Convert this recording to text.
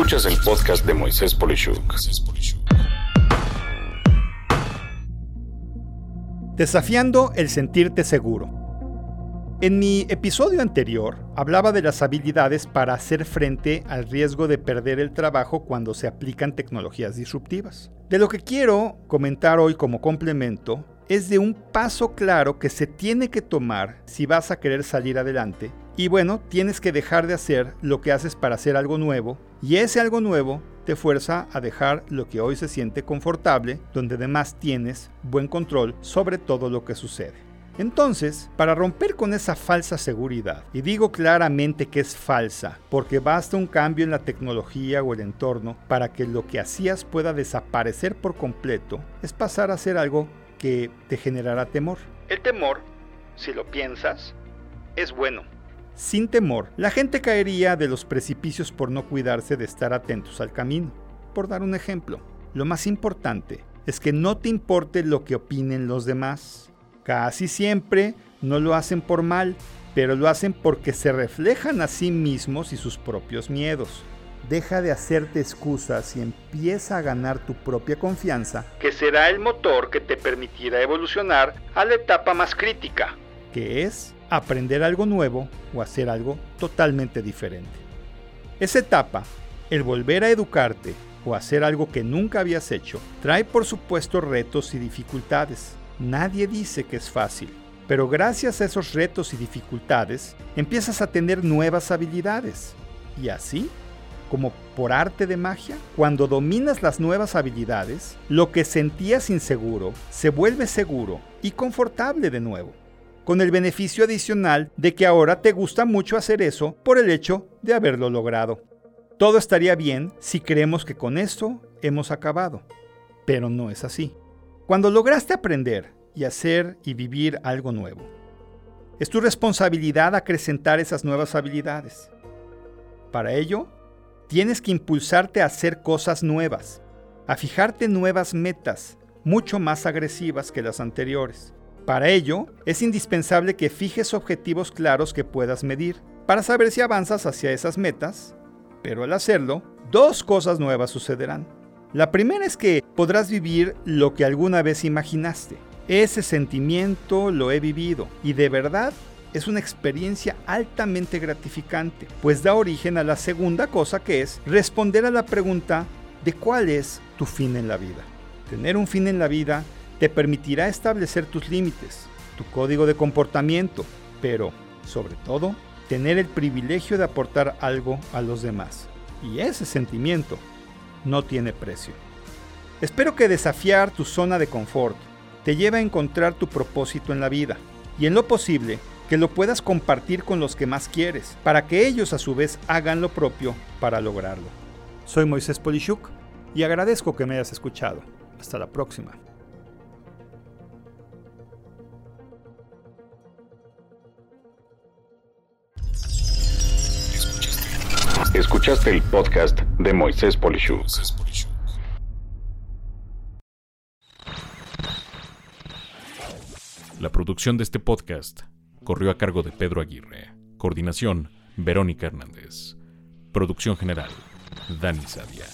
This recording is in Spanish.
Escuchas el podcast de Moisés Polishuk. Desafiando el sentirte seguro. En mi episodio anterior hablaba de las habilidades para hacer frente al riesgo de perder el trabajo cuando se aplican tecnologías disruptivas. De lo que quiero comentar hoy como complemento es de un paso claro que se tiene que tomar si vas a querer salir adelante. Y bueno, tienes que dejar de hacer lo que haces para hacer algo nuevo. Y ese algo nuevo te fuerza a dejar lo que hoy se siente confortable, donde además tienes buen control sobre todo lo que sucede. Entonces, para romper con esa falsa seguridad, y digo claramente que es falsa, porque basta un cambio en la tecnología o el entorno para que lo que hacías pueda desaparecer por completo, es pasar a hacer algo que te generará temor. El temor, si lo piensas, es bueno. Sin temor, la gente caería de los precipicios por no cuidarse de estar atentos al camino. Por dar un ejemplo, lo más importante es que no te importe lo que opinen los demás. Casi siempre no lo hacen por mal, pero lo hacen porque se reflejan a sí mismos y sus propios miedos. Deja de hacerte excusas y empieza a ganar tu propia confianza, que será el motor que te permitirá evolucionar a la etapa más crítica, que es aprender algo nuevo o hacer algo totalmente diferente. Esa etapa, el volver a educarte o hacer algo que nunca habías hecho, trae por supuesto retos y dificultades. Nadie dice que es fácil, pero gracias a esos retos y dificultades empiezas a tener nuevas habilidades. Y así, como por arte de magia, cuando dominas las nuevas habilidades, lo que sentías inseguro se vuelve seguro y confortable de nuevo, con el beneficio adicional de que ahora te gusta mucho hacer eso por el hecho de haberlo logrado. Todo estaría bien si creemos que con esto hemos acabado, pero no es así cuando lograste aprender y hacer y vivir algo nuevo. Es tu responsabilidad acrecentar esas nuevas habilidades. Para ello, tienes que impulsarte a hacer cosas nuevas, a fijarte nuevas metas, mucho más agresivas que las anteriores. Para ello, es indispensable que fijes objetivos claros que puedas medir, para saber si avanzas hacia esas metas, pero al hacerlo, dos cosas nuevas sucederán. La primera es que podrás vivir lo que alguna vez imaginaste. Ese sentimiento lo he vivido y de verdad es una experiencia altamente gratificante, pues da origen a la segunda cosa que es responder a la pregunta de cuál es tu fin en la vida. Tener un fin en la vida te permitirá establecer tus límites, tu código de comportamiento, pero, sobre todo, tener el privilegio de aportar algo a los demás. Y ese sentimiento no tiene precio. Espero que desafiar tu zona de confort te lleve a encontrar tu propósito en la vida y en lo posible que lo puedas compartir con los que más quieres, para que ellos a su vez hagan lo propio para lograrlo. Soy Moisés Polishuk y agradezco que me hayas escuchado. Hasta la próxima. Escuchaste el podcast de Moisés Polishuk. La producción de este podcast corrió a cargo de Pedro Aguirre. Coordinación, Verónica Hernández. Producción general, Dani Sadia.